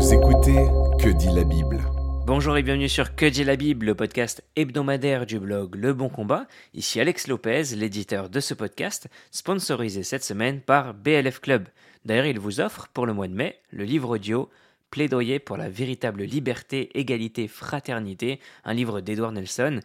Vous écoutez Que dit la Bible Bonjour et bienvenue sur Que dit la Bible, le podcast hebdomadaire du blog Le Bon Combat. Ici Alex Lopez, l'éditeur de ce podcast, sponsorisé cette semaine par BLF Club. D'ailleurs, il vous offre pour le mois de mai le livre audio Plaidoyer pour la véritable liberté, égalité, fraternité, un livre d'Edouard Nelson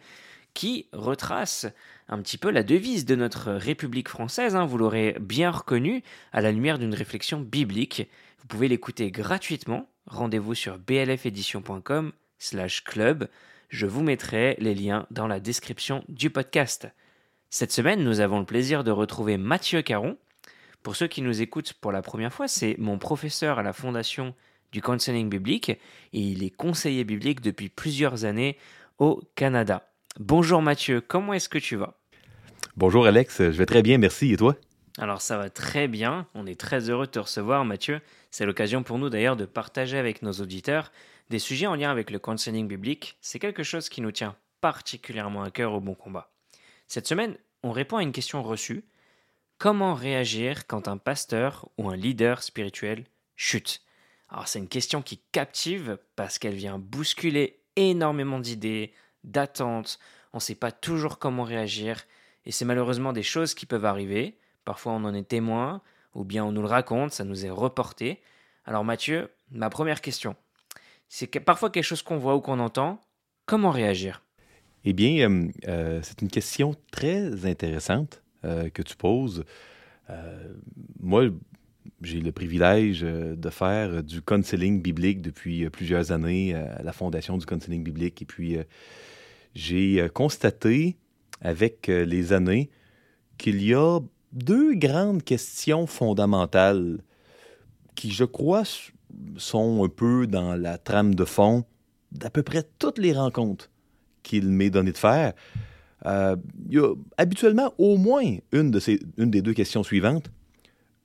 qui retrace un petit peu la devise de notre République française, hein, vous l'aurez bien reconnu, à la lumière d'une réflexion biblique. Vous pouvez l'écouter gratuitement. Rendez-vous sur blfedition.com slash club. Je vous mettrai les liens dans la description du podcast. Cette semaine, nous avons le plaisir de retrouver Mathieu Caron. Pour ceux qui nous écoutent pour la première fois, c'est mon professeur à la fondation du counseling biblique et il est conseiller biblique depuis plusieurs années au Canada. Bonjour Mathieu, comment est-ce que tu vas? Bonjour Alex, je vais très bien, merci. Et toi? Alors ça va très bien, on est très heureux de te recevoir Mathieu. C'est l'occasion pour nous d'ailleurs de partager avec nos auditeurs des sujets en lien avec le counseling biblique. C'est quelque chose qui nous tient particulièrement à cœur au bon combat. Cette semaine, on répond à une question reçue. Comment réagir quand un pasteur ou un leader spirituel chute? Alors c'est une question qui captive parce qu'elle vient bousculer énormément d'idées, d'attentes, on ne sait pas toujours comment réagir, et c'est malheureusement des choses qui peuvent arriver, parfois on en est témoin, ou bien on nous le raconte, ça nous est reporté. Alors Mathieu, ma première question, c'est parfois quelque chose qu'on voit ou qu'on entend, comment réagir? Eh bien, euh, euh, c'est une question très intéressante euh, que tu poses. moi, j'ai le privilège de faire du counseling biblique depuis plusieurs années à la Fondation du counseling biblique, et puis j'ai constaté avec les années qu'il y a deux grandes questions fondamentales qui, je crois, sont un peu dans la trame de fond d'à peu près toutes les rencontres qu'il m'est donné de faire. Euh, il y a habituellement au moins une, de ces, une des deux questions suivantes.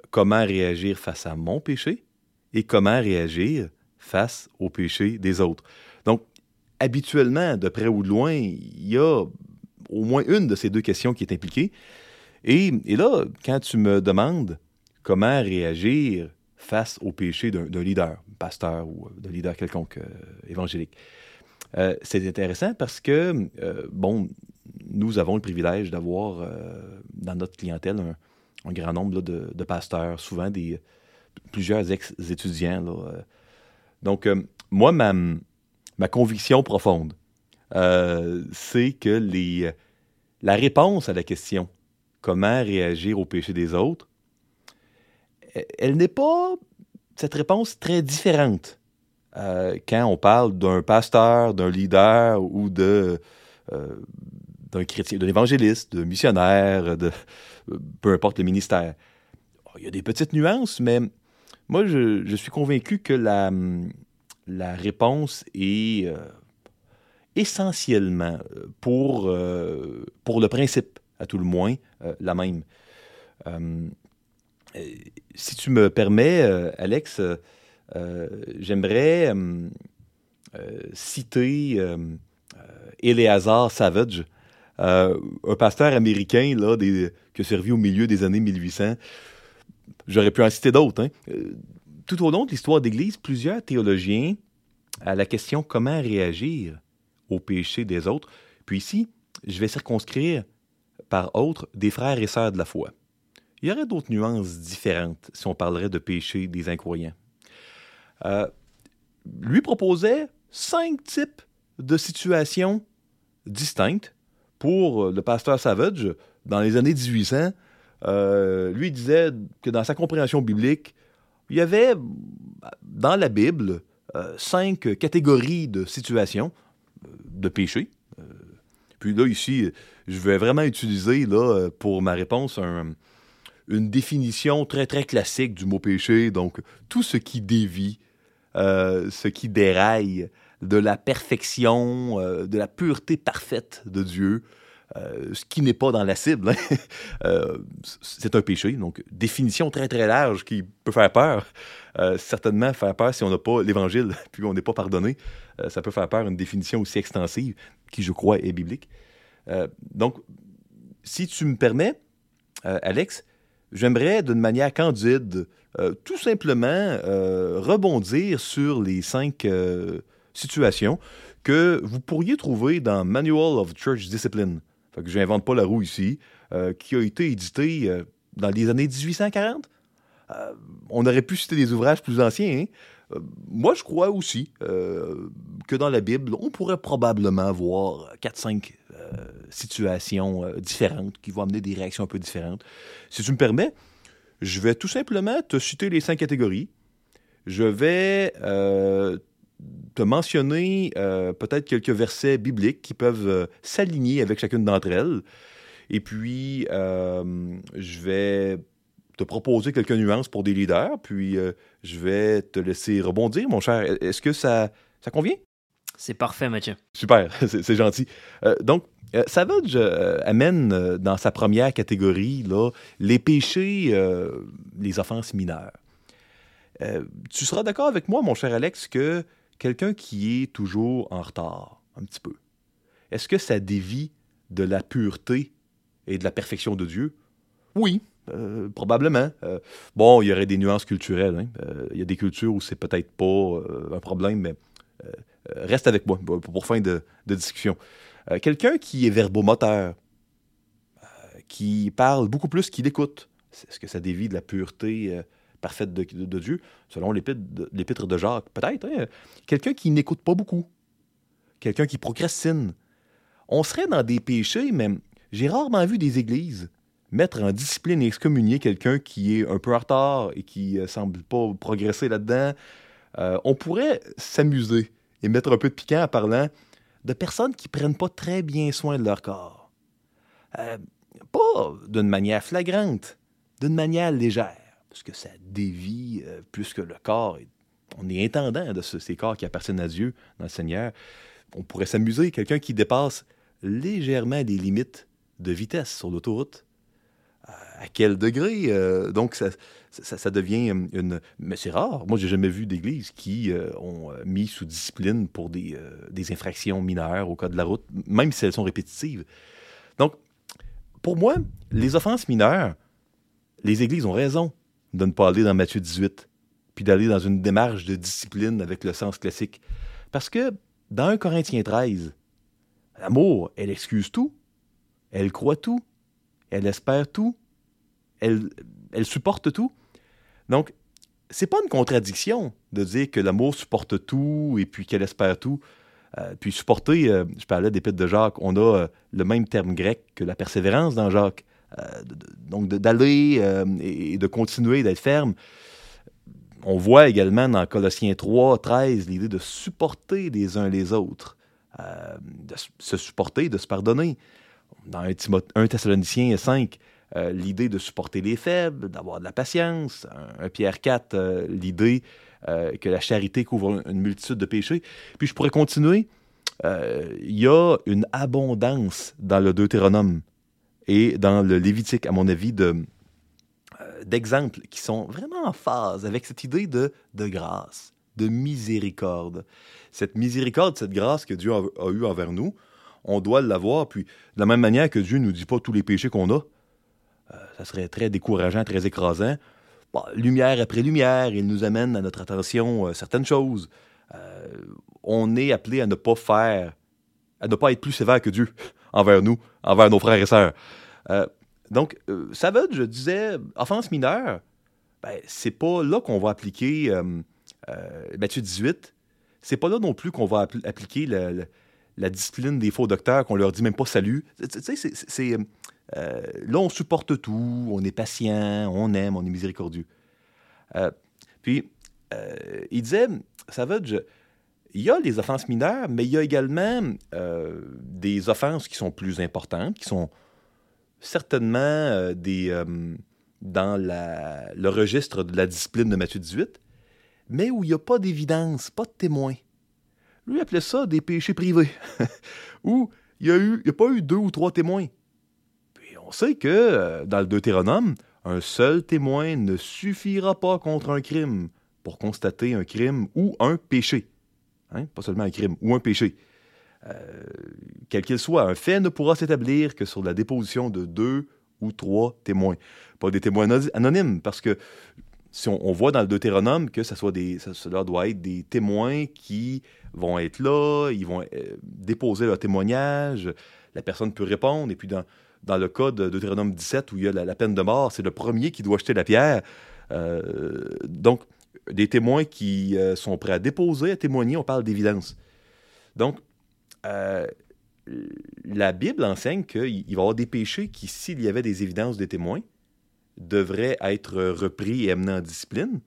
Comment réagir face à mon péché et comment réagir face au péché des autres? Donc, habituellement, de près ou de loin, il y a au moins une de ces deux questions qui est impliquée. Et, là, quand tu me demandes comment réagir face au péché d'un leader, pasteur ou d'un leader quelconque euh, évangélique, euh, c'est intéressant parce que, euh, bon, nous avons le privilège d'avoir dans notre clientèle un, grand nombre de, pasteurs, souvent des plusieurs ex-étudiants. Donc, moi, ma, conviction profonde, euh, c'est que la réponse à la question comment réagir au péché des autres, elle n'est pas cette réponse très différente euh, quand on parle d'un pasteur, d'un leader ou de euh, d'un chrétien, d'un évangéliste, d'un missionnaire, de peu importe le ministère. Il y a des petites nuances, mais moi, je, suis convaincu que la, réponse est euh, essentiellement, pour le principe, à tout le moins, la même. si tu me permets, Alex, j'aimerais citer Eleazar Savage, un pasteur américain là, qui a servi au milieu des années 1800. J'aurais pu en citer d'autres. Hein tout au long de l'histoire d'Église, plusieurs théologiens à la question comment réagir au péché des autres. Puis ici, je vais circonscrire par autres des frères et sœurs de la foi. Il y aurait d'autres nuances différentes si on parlerait de péché des incroyants. Euh, lui proposait cinq types de situations distinctes pour le pasteur Savage dans les années 1800. Euh, lui disait que dans sa compréhension biblique, il y avait dans la Bible euh, cinq catégories de situations de péché. Euh, puis là, ici, je vais vraiment utiliser là, pour ma réponse une définition très, très classique du mot péché. Donc, tout ce qui dévie, ce qui déraille de la perfection, de la pureté parfaite de Dieu, euh, ce qui n'est pas dans la cible, hein. euh, c'est un péché. Donc, définition très, très large qui peut faire peur. Euh, certainement, faire peur si on n'a pas l'Évangile, puis on n'est pas pardonné. ça peut faire peur une définition aussi extensive, qui, je crois, est biblique. donc, si tu me permets, Alex, j'aimerais, d'une manière candide, tout simplement rebondir sur les cinq situations que vous pourriez trouver dans Manual of Church Discipline. Fait que je n'invente pas la roue ici, qui a été édité dans les années 1840. on aurait pu citer des ouvrages plus anciens. Hein. moi, je crois aussi que dans la Bible, on pourrait probablement voir 4-5 situations différentes qui vont amener des réactions un peu différentes. Si tu me permets, je vais tout simplement te citer les cinq catégories. Je vais euh, te mentionner euh, peut-être quelques versets bibliques qui peuvent euh, s'aligner avec chacune d'entre elles. Et puis, je vais te proposer quelques nuances pour des leaders, puis je vais te laisser rebondir, mon cher. Est-ce que ça, ça convient? C'est parfait, Mathieu. Super, c'est gentil. donc, euh, Savage euh, amène euh, dans sa première catégorie là, les péchés, les offenses mineures. tu seras d'accord avec moi, mon cher Alex, que quelqu'un qui est toujours en retard, un petit peu, est-ce que ça dévie de la pureté et de la perfection de Dieu? Oui, probablement. bon, il y aurait des nuances culturelles. Hein. Il y a des cultures où c'est peut-être pas un problème, mais reste avec moi pour, fin de discussion. Euh, quelqu'un qui est verbomoteur, euh, qui parle beaucoup plus qu'il écoute. Est-ce que ça dévie de la pureté euh, parfaite de, Dieu, selon l'épître de, Jacques? Peut-être. Hein? Quelqu'un qui n'écoute pas beaucoup. Quelqu'un qui procrastine. On serait dans des péchés, mais j'ai rarement vu des églises mettre en discipline et excommunier quelqu'un qui est un peu en retard et qui ne semble pas progresser là-dedans. on pourrait s'amuser et mettre un peu de piquant en parlant de personnes qui prennent pas très bien soin de leur corps. Euh, pas d'une manière flagrante, d'une manière légère, parce que ça dévie euh, plus que le corps. On est intendant de ces corps qui appartiennent à Dieu dans le Seigneur. On pourrait s'amuser, quelqu'un qui dépasse légèrement les limites de vitesse sur l'autoroute. À quel degré? Euh, donc, ça, ça, devient une. Mais c'est rare. Moi, j'ai jamais vu d'église qui euh, ont euh, mis sous discipline pour des, euh, des, infractions mineures au cas de la route, même si elles sont répétitives. Donc, pour moi, les offenses mineures, les églises ont raison de ne pas aller dans Matthieu 18, puis d'aller dans une démarche de discipline avec le sens classique. Parce que dans 1 Corinthiens 13, l'amour, elle excuse tout, elle croit tout, elle espère tout, elle, elle supporte tout. Donc, c'est pas une contradiction de dire que l'amour supporte tout et puis qu'elle espère tout. Euh, puis supporter, euh, je parlais d'épître de Jacques, on a euh, le même terme grec que la persévérance dans Jacques. Donc d'aller et de continuer d'être ferme. On voit également dans Colossiens 3, 13 l'idée de supporter les uns les autres, de se supporter, de se pardonner. Dans 1 Thessaloniciens 5, euh, l'idée de supporter les faibles, d'avoir de la patience. Un, Pierre 4, euh, l'idée euh, que la charité couvre une multitude de péchés. Puis je pourrais continuer. Il y a une abondance dans le Deutéronome et dans le Lévitique, à mon avis, de, d'exemples qui sont vraiment en phase avec cette idée de, de grâce, de miséricorde. Cette miséricorde, cette grâce que Dieu a, a eue envers nous, on doit l'avoir. Puis, de la même manière que Dieu ne nous dit pas tous les péchés qu'on a, euh, ça serait très décourageant, très écrasant. lumière après lumière, il nous amène à notre attention euh, certaines choses. Euh, on est appelé à ne pas faire, à ne pas être plus sévère que Dieu envers nous, envers nos frères et sœurs. Donc, ça veut, je disais, offense mineure, ben, c'est pas là qu'on va appliquer Matthieu 18. C'est pas là non plus qu'on va appliquer la, discipline des faux docteurs, qu'on leur dit même pas salut. Tu sais, c'est euh, là, on supporte tout, on est patient, on aime, on est miséricordieux. Euh, puis, euh, il disait, Savage, il y a les offenses mineures, mais il y a également des offenses qui sont plus importantes, qui sont certainement des, dans le registre de la discipline de Matthieu 18, mais où il n'y a pas d'évidence, pas de témoin. Lui appelait ça des péchés privés, où il n'y a, a pas eu deux ou trois témoins on sait que euh, dans le Deutéronome, un seul témoin ne suffira pas contre un crime pour constater un crime ou un péché. Hein? Pas seulement un crime, ou un péché. Euh, quel qu'il soit, un fait ne pourra s'établir que sur la déposition de deux ou trois témoins. Pas des témoins anonymes, parce que si on, voit dans le Deutéronome que ça cela doit être des témoins qui vont être là, ils vont euh, déposer leur témoignage, la personne peut répondre, et puis dans, le cas de Deutéronome 17 où il y a la, peine de mort, c'est le premier qui doit jeter la pierre. Euh, donc, des témoins qui sont prêts à déposer, à témoigner, on parle d'évidence. Donc, la Bible enseigne qu'il va y avoir des péchés qui, s'il y avait des évidences des témoins, devraient être repris et amenés en discipline,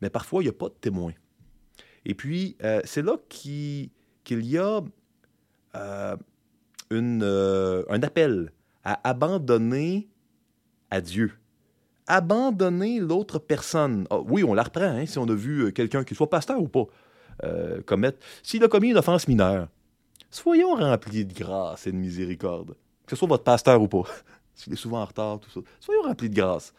mais parfois, il n'y a pas de témoins. Et puis, euh, c'est là qu'il y a euh, euh, un appel à abandonner à Dieu. Abandonner l'autre personne. Ah, oui, on la reprend, hein, si on a vu quelqu'un, qu'il soit pasteur ou pas, commettre. S'il a commis une offense mineure, soyons remplis de grâce et de miséricorde, que ce soit votre pasteur ou pas. S'il est souvent en retard, tout ça. Soyons remplis de grâce.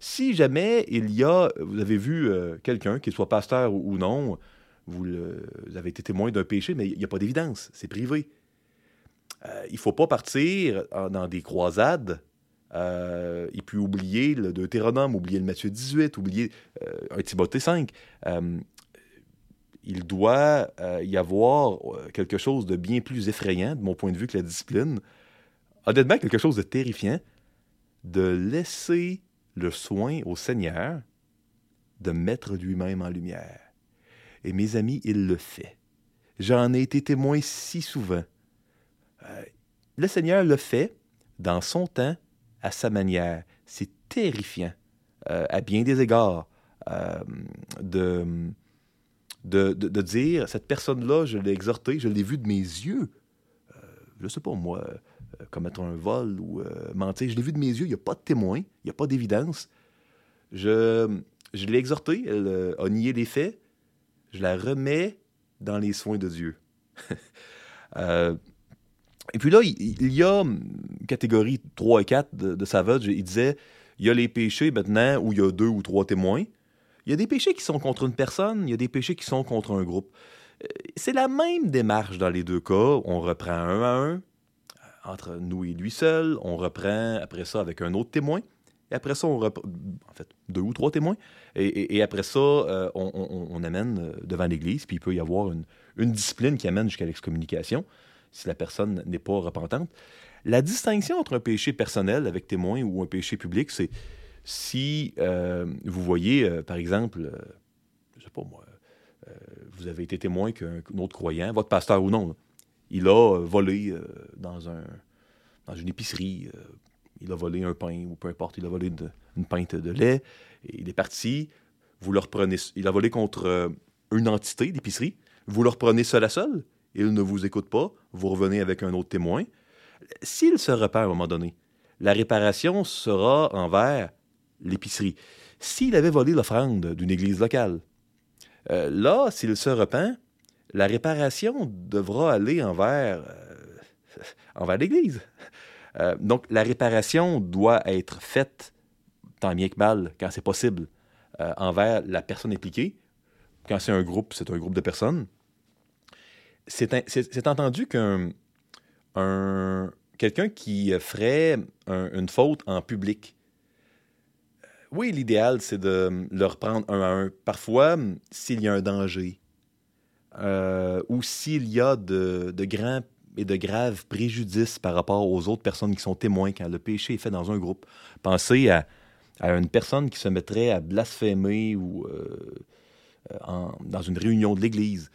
Si jamais il y a, vous avez vu quelqu'un, qu'il soit pasteur ou, non, vous, avez été témoin d'un péché, mais il n'y a pas d'évidence, c'est privé. Euh, il ne faut pas partir dans des croisades euh, et puis oublier le Deutéronome, oublier le Matthieu 18, oublier euh, un Timothée 5. Il doit y avoir quelque chose de bien plus effrayant, de mon point de vue, que la discipline. Honnêtement, quelque chose de terrifiant, de laisser le soin au Seigneur de mettre lui-même en lumière. Et mes amis, il le fait. J'en ai été témoin si souvent. Euh, le Seigneur le fait dans son temps, à sa manière. C'est terrifiant, euh, à bien des égards, euh, de, de, dire, cette personne-là, je l'ai exhortée, je l'ai vue de mes yeux. je ne sais pas, moi, commettre un vol ou mentir, je l'ai vu de mes yeux, il n'y a pas de témoin, il n'y a pas d'évidence. Je, je l'ai exhortée, elle a nié les faits, je la remets dans les soins de Dieu. Euh, et puis là, il, y a une catégorie 3 et 4 de, de Savage. Il disait il y a les péchés maintenant où il y a deux ou trois témoins. Il y a des péchés qui sont contre une personne, il y a des péchés qui sont contre un groupe. Euh, c'est la même démarche dans les deux cas. On reprend un à un, euh, entre nous et lui seul. On reprend après ça avec un autre témoin. Et après ça, on reprend, en fait, deux ou trois témoins. Et, après ça, euh, on, amène devant l'Église, puis il peut y avoir une, discipline qui amène jusqu'à l'excommunication si la personne n'est pas repentante. La distinction entre un péché personnel avec témoin ou un péché public, c'est si euh, vous voyez, par exemple, je sais pas moi, vous avez été témoin qu'un autre croyant, votre pasteur ou non, il a volé dans, un, dans une épicerie, il a volé un pain ou peu importe, il a volé une pinte de lait, il est parti, vous le reprenez, il a volé contre euh, une entité d'épicerie, vous le reprenez seul à seul, il ne vous écoute pas, vous revenez avec un autre témoin. S'il se repent à un moment donné, la réparation sera envers l'épicerie. S'il avait volé l'offrande d'une église locale, euh, là, s'il se repent, la réparation devra aller envers, euh, envers l'Église. donc, la réparation doit être faite tant bien que mal, quand c'est possible, euh, envers la personne impliquée. Quand c'est un groupe, c'est un groupe de personnes. C'est entendu qu'un un, quelqu'un qui ferait une faute en public, euh, oui, l'idéal, c'est de le reprendre un à un. Parfois, s'il y a un danger, euh, ou s'il y a de, grands et de graves préjudices par rapport aux autres personnes qui sont témoins quand le péché est fait dans un groupe. Pensez à, une personne qui se mettrait à blasphémer ou euh, euh, dans une réunion de l'Église.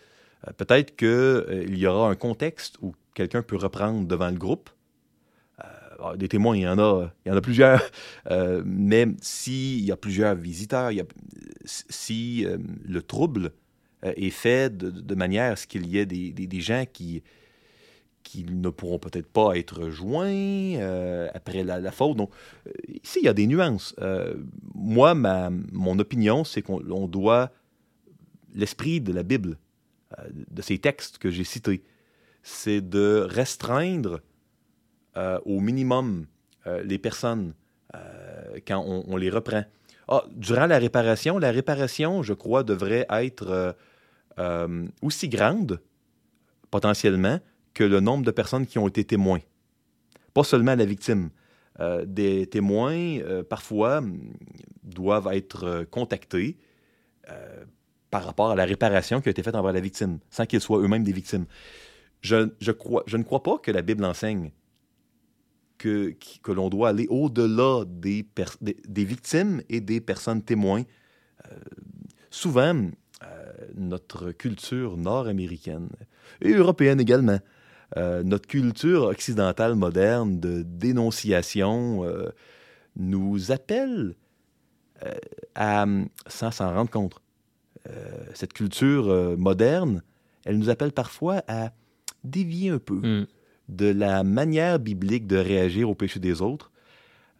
Peut-être qu'il y aura un contexte où quelqu'un peut reprendre devant le groupe. Ah, des témoins, il y en a, il y en a plusieurs. mais s'il y a plusieurs visiteurs, si le trouble est fait de, manière à ce qu'il y ait des gens qui, qui ne pourront peut-être pas être joints euh, après la, faute. Donc, euh, ici, il y a des nuances. Euh, moi, ma, mon opinion, c'est qu'on doit l'esprit de la Bible, de ces textes que j'ai cités, c'est de restreindre au minimum les personnes quand on, les reprend. Ah, durant la réparation, la réparation, je crois, devrait être aussi grande, potentiellement, que le nombre de personnes qui ont été témoins. Pas seulement la victime. Euh, des témoins, euh, parfois, mm, doivent être euh, contactés euh, par rapport à la réparation qui a été faite envers la victime, sans qu'ils soient eux-mêmes des victimes. Je, je crois, je ne crois pas que la Bible enseigne que, que l'on doit aller au-delà des, des, victimes et des personnes témoins. Euh, souvent, euh, notre culture nord-américaine et européenne également, euh, notre culture occidentale moderne de dénonciation nous appelle à, sans s'en rendre compte, cette culture moderne, elle nous appelle parfois à dévier un peu Mm. De la manière biblique de réagir au péché des autres.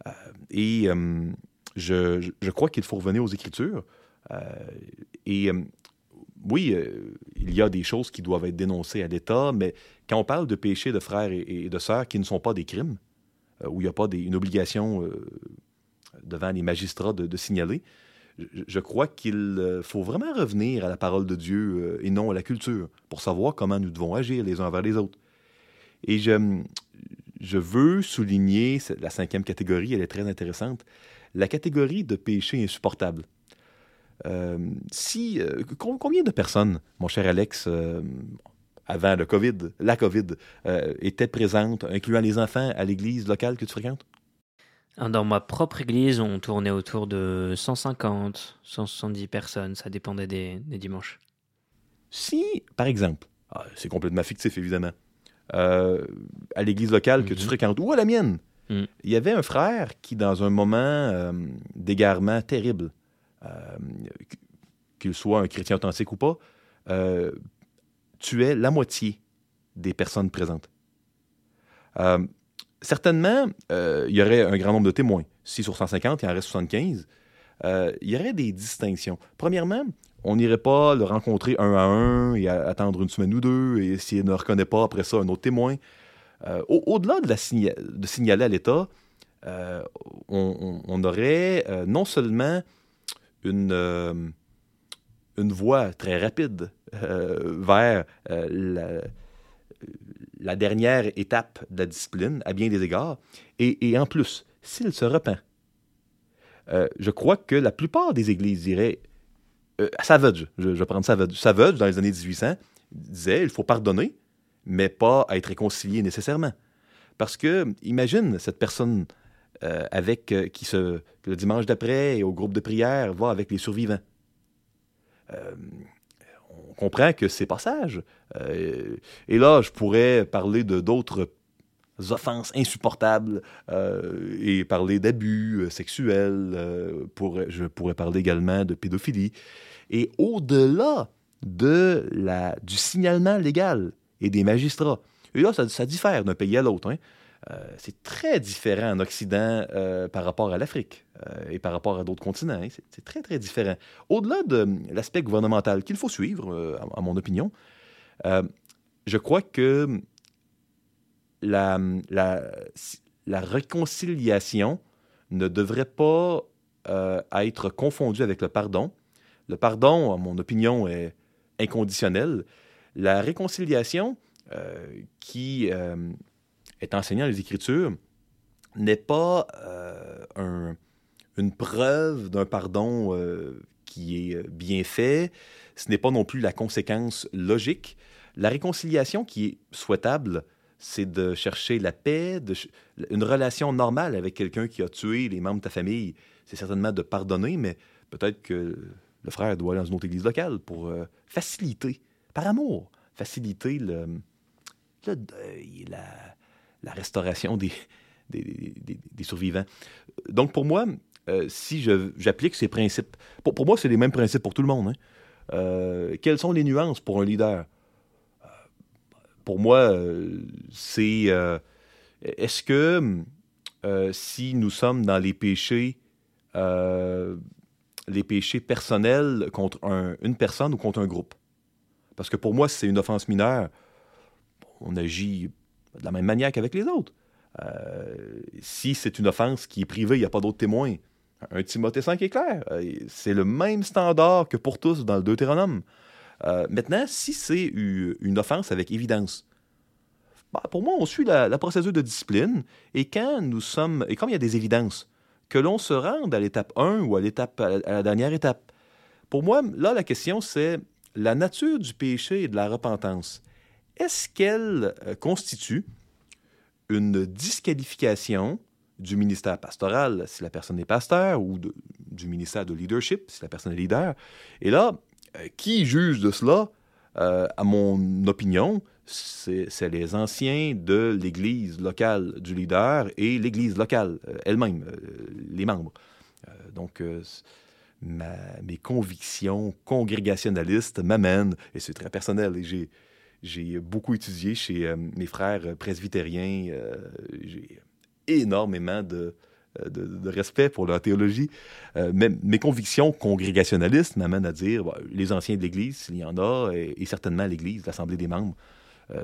Euh, et euh, je, je- crois qu'il faut revenir aux Écritures. Euh, et oui, il y a des choses qui doivent être dénoncées à l'État, mais quand on parle de péchés de frères et, de sœurs qui ne sont pas des crimes, où il n'y a pas une obligation devant les magistrats de, signaler, je, je crois qu'il faut vraiment revenir à la parole de Dieu et non à la culture pour savoir comment nous devons agir les uns envers les autres. Et je, je veux souligner la cinquième catégorie, elle est très intéressante, la catégorie de péché insupportable. Euh, si, euh, com- combien de personnes, mon cher Alex, euh, avant le COVID, la COVID, étaient présentes, incluant les enfants, à l'église locale que tu fréquentes? Dans ma propre église, on tournait autour de 150, 170 personnes, ça dépendait des, des dimanches. Si, par exemple, ah, c'est complètement fictif évidemment, euh, à l'église locale que tu Mhm. fréquentes ou à la mienne, Mhm. il y avait un frère qui, dans un moment euh, d'égarement terrible, euh, qu- qu'il soit un chrétien authentique ou pas, tuait la moitié des personnes présentes. Certainement, il y aurait un grand nombre de témoins. Si sur 150, il en reste 75, euh, il y aurait des distinctions. Premièrement, on n'irait pas le rencontrer un à un et attendre une semaine ou deux, et s'il ne reconnaît pas après ça un autre témoin. Euh, au- Au-delà de, signaler à l'État, euh, on, aurait non seulement une, une voie très rapide vers la, la dernière étape de la discipline, à bien des égards, et, et en plus, s'il se repent, euh, je crois que la plupart des églises diraient euh, Savage, je, je vais prendre Savage. Savage, dans les années 1800, disait il faut pardonner, mais pas être réconcilié nécessairement. Parce que, imagine cette personne euh, avec qui le dimanche d'après au groupe de prière va avec les survivants. On comprend que c'est passage. Euh, et là, je pourrais parler de d'autres offenses insupportables euh, et parler d'abus euh, sexuels. euh, je pourrais parler également de pédophilie. Et au-delà de la, du signalement légal et des magistrats, et là, ça, diffère d'un pays à l'autre. hein. C'est très différent en Occident par rapport à l'Afrique et par rapport à d'autres continents. hein. C'est, très, très différent. Au-delà de l'aspect gouvernemental qu'il faut suivre, à, à mon opinion, je crois que la, la, la réconciliation ne devrait pas euh, être confondue avec le pardon. Le pardon, à mon opinion, est inconditionnel. La réconciliation, euh, qui euh, est enseignée dans les Écritures, n'est pas un- une preuve d'un pardon qui est bien fait. Ce n'est pas non plus la conséquence logique. La réconciliation qui est souhaitable, c'est de chercher la paix, une relation normale avec quelqu'un qui a tué les membres de ta famille. C'est certainement de pardonner, mais peut-être que le frère doit aller dans une autre église locale pour euh, faciliter, par amour, faciliter le, deuil, la, restauration des, des, survivants. Donc, pour moi, euh, si j'applique ces principes, pour, pour moi, c'est les mêmes principes pour tout le monde. hein. Euh, quelles sont les nuances pour un leader? Pour moi, euh, c'est euh, est-ce que euh, si nous sommes dans les péchés, les péchés personnels contre un- une personne ou contre un groupe? Parce que pour moi, si c'est une offense mineure, on agit de la même manière qu'avec les autres. Si c'est une offense qui est privée, il n'y a pas d'autres témoins. Un Timothée 5 est clair. C'est le même standard que pour tous dans le Deutéronome. Euh, maintenant, si c'est une offense avec évidence, bah, pour moi, on suit la, procédure de discipline. Et quand nous sommes, et comme il y a des évidences, que l'on se rende à l'étape 1 ou à l'étape à la dernière étape, pour moi, là, la question, c'est la nature du péché et de la repentance. Est-ce qu'elle euh, constitue une disqualification du ministère pastoral si la personne est pasteur ou du ministère de leadership si la personne est leader? Et là, qui juge de cela? Euh, à mon opinion, c'est les anciens de l'Église locale du leader et l'Église locale elle-même, les membres. donc, mes convictions congrégationalistes m'amènent, et c'est très personnel, et j'ai, beaucoup étudié chez euh, mes frères presbytériens, euh, j'ai énormément de, euh, de, respect pour leur théologie. mais mes convictions congrégationalistes m'amènent à dire les anciens de l'Église, s'il y en a, et, certainement l'Église, l'Assemblée des membres,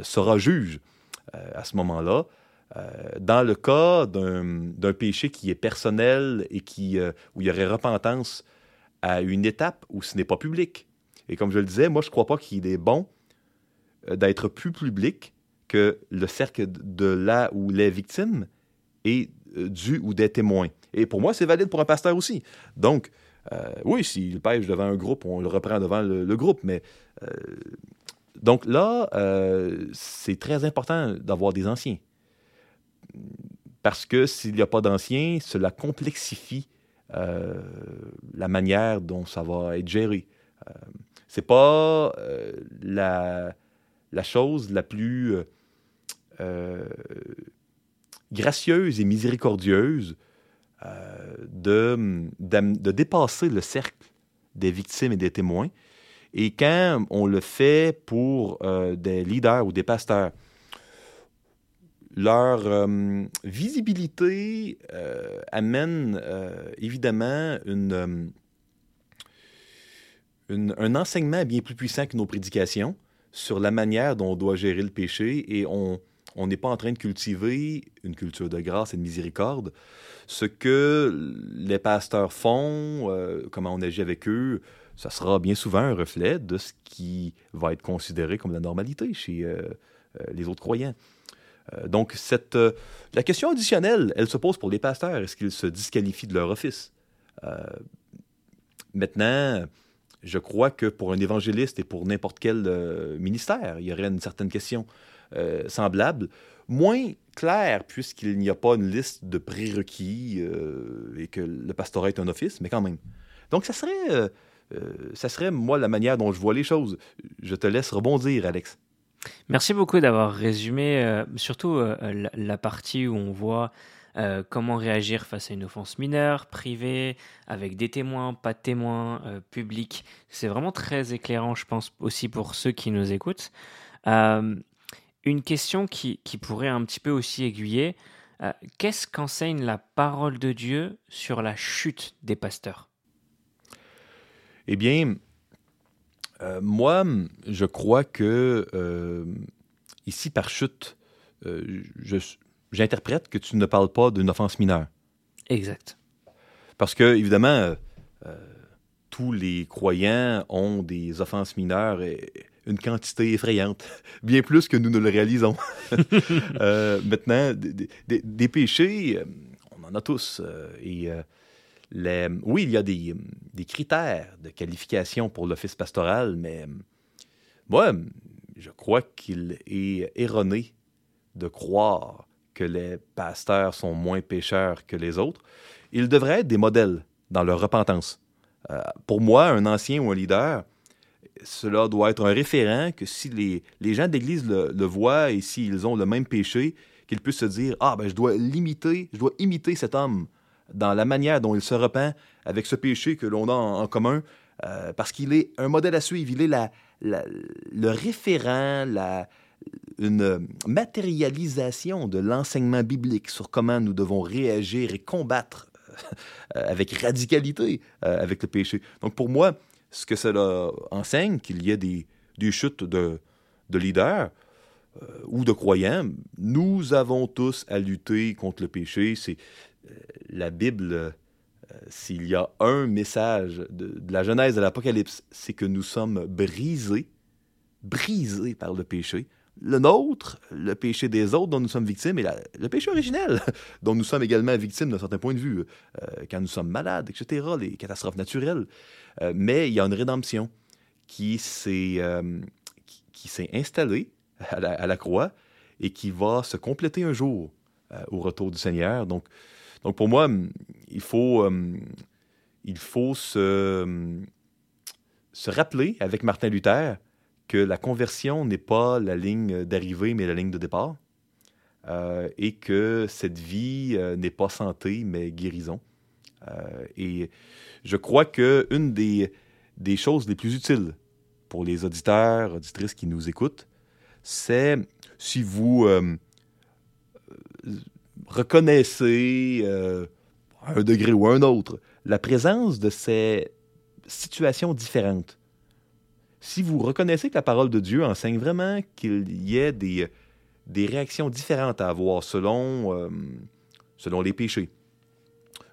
sera juge à ce moment-là. dans le cas d'un péché qui est personnel et qui, où il y aurait repentance à une étape où ce n'est pas public. Et comme je le disais, moi, je ne crois pas qu'il est bon euh, d'être plus public que le cercle de là où les victimes et euh, du ou des témoins. Et pour moi, c'est valide pour un pasteur aussi. Donc, euh, oui, s'il pêche devant un groupe, on le reprend devant le, groupe, mais... donc là, c'est très important d'avoir des anciens. Parce que s'il n'y a pas d'anciens, cela complexifie euh, la manière dont ça va être géré. Euh, c'est pas euh, la, la, chose la plus gracieuse et miséricordieuse de, de, dépasser le cercle des victimes et des témoins. Et quand on le fait pour des leaders ou des pasteurs, leur euh, visibilité euh, amène euh, évidemment une, un enseignement bien plus puissant que nos prédications sur la manière dont on doit gérer le péché et on n'est pas en train de cultiver une culture de grâce et de miséricorde. Ce que les pasteurs font, comment on agit avec eux, ça sera bien souvent un reflet de ce qui va être considéré comme la normalité chez les autres croyants. Euh, donc, cette, euh, la question additionnelle, elle se pose pour les pasteurs. Est-ce qu'ils se disqualifient de leur office? Euh, maintenant, je crois que pour un évangéliste et pour n'importe quel ministère, il y aurait une certaine question semblable, moins claire puisqu'il n'y a pas une liste de prérequis et que le pastorat est un office, mais quand même. Donc, ça serait, ça serait, moi, la manière dont je vois les choses. Je te laisse rebondir, Alex. Merci beaucoup d'avoir résumé euh, surtout euh, la, partie où on voit euh, comment réagir face à une offense mineure, privée, avec des témoins, pas de témoins, publics. C'est vraiment très éclairant, je pense, aussi pour ceux qui nous écoutent. une question qui, qui, pourrait un petit peu aussi aiguiller, qu'est-ce qu'enseigne la parole de Dieu sur la chute des pasteurs? Eh bien, euh, moi, je crois que euh, ici, par chute, euh, j'interprète que tu ne parles pas d'une offense mineure. Exact. Parce que, évidemment, tous les croyants ont des offenses mineures et une quantité effrayante, bien plus que nous ne le réalisons. maintenant, des, péchés, on en a tous. et oui, il y a des, critères de qualification pour l'office pastoral, mais moi, je crois qu'il est erroné de croire que les pasteurs sont moins pécheurs que les autres. Ils devraient être des modèles dans leur repentance. Euh, pour moi, un ancien ou un leader, cela doit être un référent que si les, gens d'Église le, le, voient et s'ils ont le même péché, qu'ils puissent se dire Ah, ben, je dois limiter, je dois imiter cet homme dans la manière dont il se repent avec ce péché que l'on a en, commun, euh, parce qu'il est un modèle à suivre, il est le référent, la, une matérialisation de l'enseignement biblique sur comment nous devons réagir et combattre euh, avec radicalité euh, avec le péché. Donc pour moi, ce que cela enseigne, qu'il y ait des, des chutes de, de leaders, ou de croyants, nous avons tous à lutter contre le péché. C'est, la Bible, euh, s'il y a un message de, la Genèse de l'Apocalypse, c'est que nous sommes brisés, brisés par le péché. Le nôtre, le péché des autres dont nous sommes victimes et le péché originel dont nous sommes également victimes d'un certain point de vue, euh, quand nous sommes malades, etc., les catastrophes naturelles. Euh, mais il y a une rédemption qui s'est euh, qui, s'est installée à la, croix et qui va se compléter un jour au retour du Seigneur. Donc, donc pour moi, il faut, il faut se, se rappeler avec Martin Luther que la conversion n'est pas la ligne d'arrivée, mais la ligne de départ, euh, et que cette vie euh, n'est pas santé, mais guérison. Euh, et je crois qu'une des, des choses les plus utiles pour les auditeurs, auditrices qui nous écoutent, c'est si vous reconnaissez un degré ou un autre la présence de ces situations différentes si vous reconnaissez que la parole de Dieu enseigne vraiment qu'il y ait des, des réactions différentes à avoir selon, euh, selon les péchés,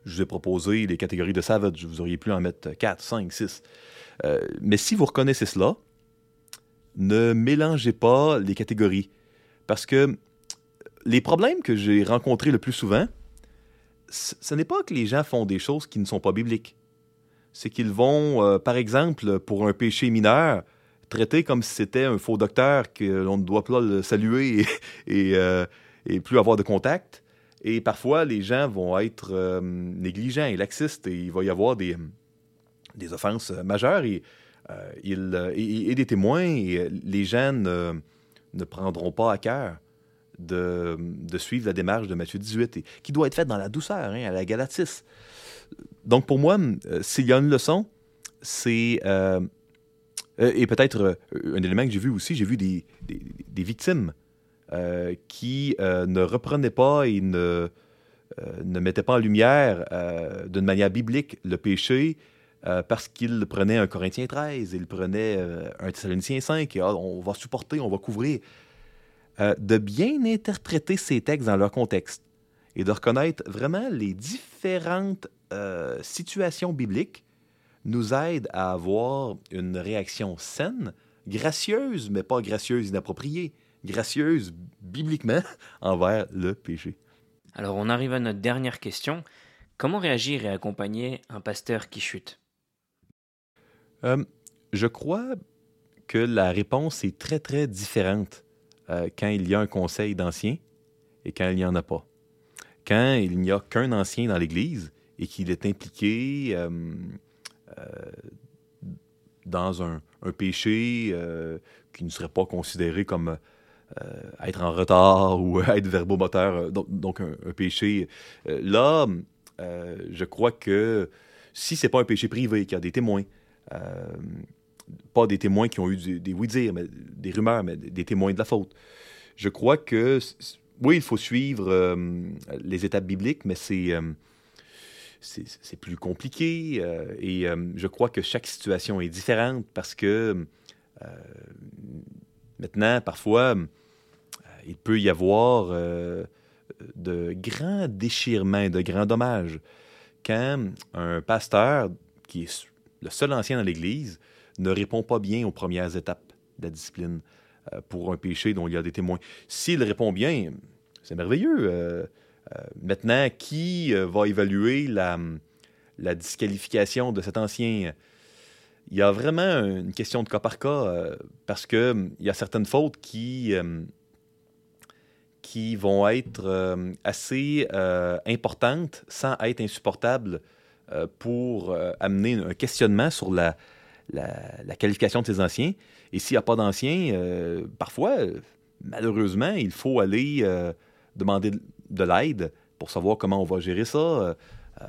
je vous ai proposé les catégories de savage, vous auriez pu en mettre 4, 5, 6. mais si vous reconnaissez cela, ne mélangez pas les catégories. Parce que les problèmes que j'ai rencontrés le plus souvent, ce n'est pas que les gens font des choses qui ne sont pas bibliques c'est qu'ils vont, euh, par exemple, pour un péché mineur, traiter comme si c'était un faux docteur que l'on ne doit pas le saluer euh, et, plus avoir de contact. Et parfois, les gens vont être euh, négligents et laxistes et il va y avoir des, des offenses majeures et, des témoins. Et les gens ne, prendront pas à cœur de, suivre la démarche de Matthieu 18, qui doit être faite dans la douceur, hein, à la Galatis donc pour moi, euh, s'il y a une leçon, c'est... Euh, euh, et peut-être un élément que j'ai vu aussi, j'ai vu des, victimes qui ne reprenaient pas et ne, ne mettaient pas en lumière d'une manière biblique le péché parce qu'ils prenaient un Corinthien 13, ils prenaient un Thessaloniciens 5, et ah, on va supporter, on va couvrir. de bien interpréter ces textes dans leur contexte et de reconnaître vraiment les différentes euh, situation biblique nous aide à avoir une réaction saine, gracieuse, mais pas gracieuse inappropriée, gracieuse bibliquement envers le péché. Alors on arrive à notre dernière question. Comment réagir et accompagner un pasteur qui chute? Euh, Je crois que la réponse est très très différente euh, quand il y a un conseil d'ancien et quand il n'y en a pas. Quand il n'y a qu'un ancien dans l'Église, et qu'il est impliqué euh, euh, dans un, péché euh, qui ne serait pas considéré comme être en retard ou être verbomoteur, donc, donc un, péché. là, je crois que si c'est pas un péché privé, qu'il y a des témoins, pas des témoins qui ont eu des, oui-dire, mais des rumeurs, mais des témoins de la faute. Je crois que, oui, il faut suivre les étapes bibliques, mais c'est c'est plus compliqué. Euh, et euh, je crois que chaque situation est différente parce que euh, maintenant, parfois, il peut y avoir de grands déchirements, de grands dommages. Quand un pasteur, qui est le seul ancien dans l'Église, ne répond pas bien aux premières étapes de la discipline pour un péché dont il y a des témoins. S'il répond bien, c'est merveilleux. Euh, maintenant, qui euh, va évaluer la, la, disqualification de cet ancien? Il y a vraiment une question de cas par cas euh, parce qu'il y a certaines fautes qui, qui vont être assez importantes sans être insupportables pour amener un questionnement sur la, la, qualification de ces anciens. Et s'il n'y a pas d'anciens, parfois, malheureusement, il faut aller demander de l'aide pour savoir comment on va gérer ça. Euh, euh,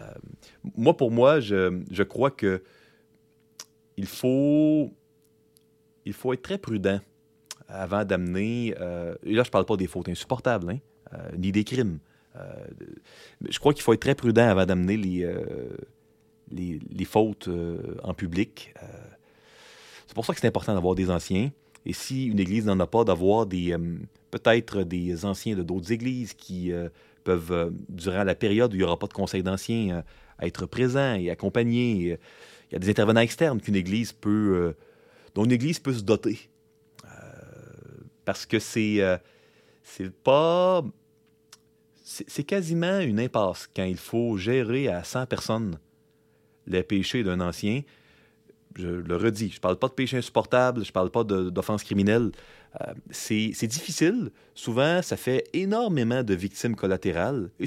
moi, pour moi, je, je crois que il faut, il faut être très prudent avant d'amener. Euh, et là, je ne parle pas des fautes insupportables, hein, ni des crimes. je crois qu'il faut être très prudent avant d'amener les, les, les, fautes en public. c'est pour ça que c'est important d'avoir des anciens. Et si une église n'en a pas, d'avoir des peut-être des anciens de d'autres églises qui euh, peuvent, euh, durant la période où il n'y aura pas de conseil d'anciens, euh, être présents et accompagnés. Il y a des intervenants externes qu'une église peut, dont une église peut se doter. Parce que c'est pas. C'est quasiment une impasse quand il faut gérer à 100 personnes les péchés d'un ancien. Je le redis, je parle pas de péché insupportable, je parle pas d'offenses criminelles. Euh, c'est difficile. Souvent, ça fait énormément de victimes collatérales. Et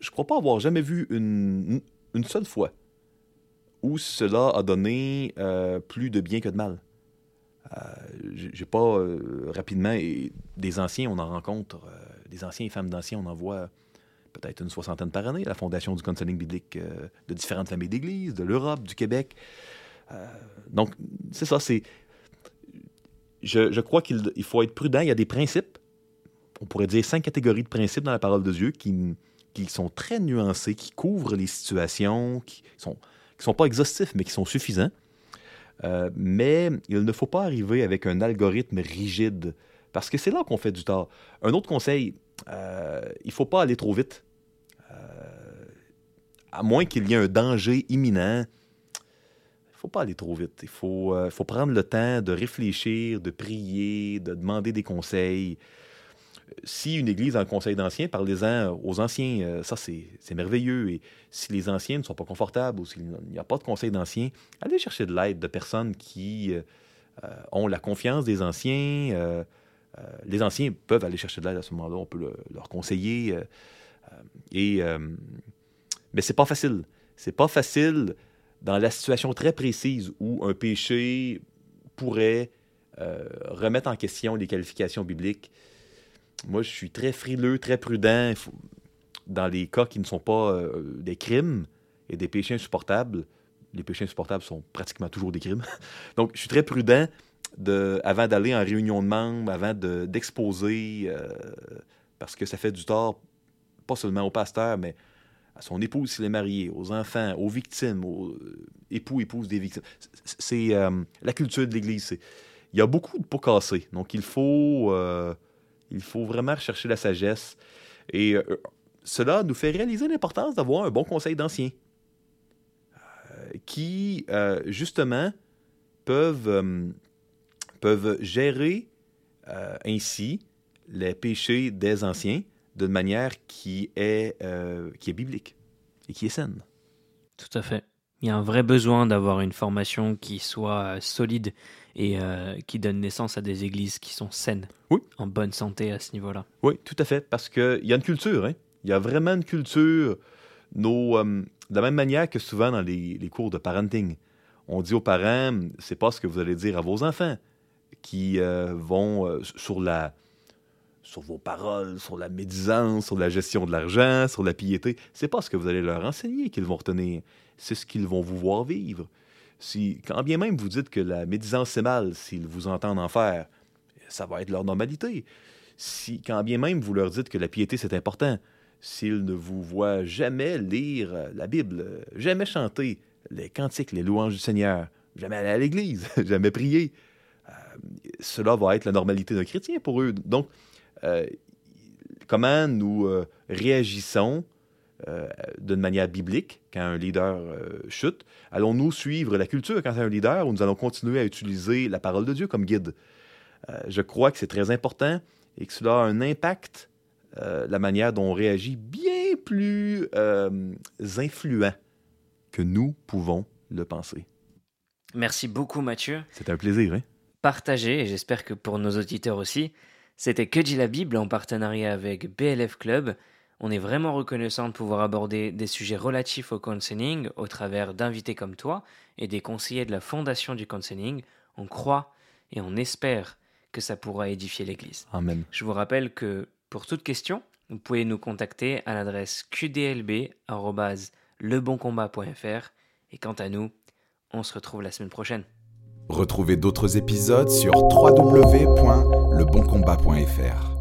je crois pas avoir jamais vu une, seule fois où cela a donné euh, plus de bien que de mal. Euh, j'ai pas euh, rapidement et des anciens, on en rencontre, des anciens et femmes d'anciens, on en voit peut-être une soixantaine par année, la fondation du counseling biblique de différentes familles d'églises, de l'Europe, du Québec. Euh, donc, c'est ça, c'est. Je, crois qu'il il faut être prudent. Il y a des principes, on pourrait dire cinq catégories de principes dans la parole de Dieu qui, qui sont très nuancés, qui couvrent les situations, qui sont, qui sont pas exhaustifs, mais qui sont suffisants. Euh, mais il ne faut pas arriver avec un algorithme rigide, parce que c'est là qu'on fait du tort. Un autre conseil, euh, il ne faut pas aller trop vite. À moins qu'il y ait un danger imminent, faut pas aller trop vite. Il faut, euh, faut prendre le temps de réfléchir, de prier, de demander des conseils. Si une église a un conseil d'anciens, parlez-en aux anciens. Euh, ça, c'est merveilleux. Et si les anciens ne sont pas confortables ou s'il n'y a pas de conseil d'anciens, allez chercher de l'aide de personnes qui euh, ont la confiance des anciens. Les anciens peuvent aller chercher de l'aide à ce moment-là. On peut le- leur conseiller. et, mais c'est pas facile. C'est pas facile dans la situation très précise où un péché pourrait euh, remettre en question les qualifications bibliques. Moi, je suis très frileux, très prudent. Dans les cas qui ne sont pas euh, des crimes et des péchés insupportables, les péchés insupportables sont pratiquement toujours des crimes. Donc, je suis très prudent de, avant d'aller en réunion de membres, avant de- d'exposer, euh, parce que ça fait du tort, pas seulement au pasteur, mais à son épouse s'il est marié, aux enfants, aux victimes, aux euh, époux, épouses des victimes. C'est- euh, la culture de l'Église. Il y a beaucoup de pots cassés. Donc, il faut, euh, il faut vraiment rechercher la sagesse. Et cela nous fait réaliser l'importance d'avoir un bon conseil d'anciens qui, justement, peuvent, peuvent gérer ainsi les péchés des anciens d'une manière qui est, euh, qui est biblique et qui est saine. Tout à fait. Il y a un vrai besoin d'avoir une formation qui soit solide et euh, qui donne naissance à des églises qui sont saines, Oui. en bonne santé à ce niveau-là. Oui, tout à fait, parce qu'il y a une culture, hein? il y a vraiment une culture. Nos, euh, de la même manière que souvent dans les, les cours de parenting, on dit aux parents, c'est pas ce que vous allez dire à vos enfants, qui euh, vont sur la sur vos paroles, sur la médisance, sur la gestion de l'argent, sur la piété. C'est pas ce que vous allez leur enseigner qu'ils vont retenir, c'est ce qu'ils vont vous voir vivre. Si, quand bien même vous dites que la médisance c'est mal, s'ils vous entendent en faire, ça va être leur normalité. Si, quand bien même vous leur dites que la piété c'est important, s'ils ne vous voient jamais lire euh, la Bible, euh, jamais chanter les cantiques, les louanges du Seigneur, jamais aller à l'église, jamais prier, euh, cela va être la normalité d'un chrétien pour eux. Donc, comment nous euh, réagissons euh, d'une manière biblique quand un leader euh, chute? Allons-nous suivre la culture quand c'est un leader ou nous allons continuer à utiliser la parole de Dieu comme guide? Euh, je crois que c'est très important et que cela a un impact, euh, la manière dont on réagit, bien plus euh, influent que nous pouvons le penser. Merci beaucoup Mathieu. C'est un plaisir, hein? Partagez, et j'espère que pour nos auditeurs aussi, c'était Que dit la Bible en partenariat avec BLF Club. On est vraiment reconnaissant de pouvoir aborder des sujets relatifs au counseling au travers d'invités comme toi et des conseillers de la fondation du counseling. On croit et on espère que ça pourra édifier l'Église. Amen. Je vous rappelle que pour toute question, vous pouvez nous contacter à l'adresse qdlb.leboncombat.fr et quant à nous, on se retrouve la semaine prochaine. Retrouvez d'autres épisodes sur www.leboncombat.fr.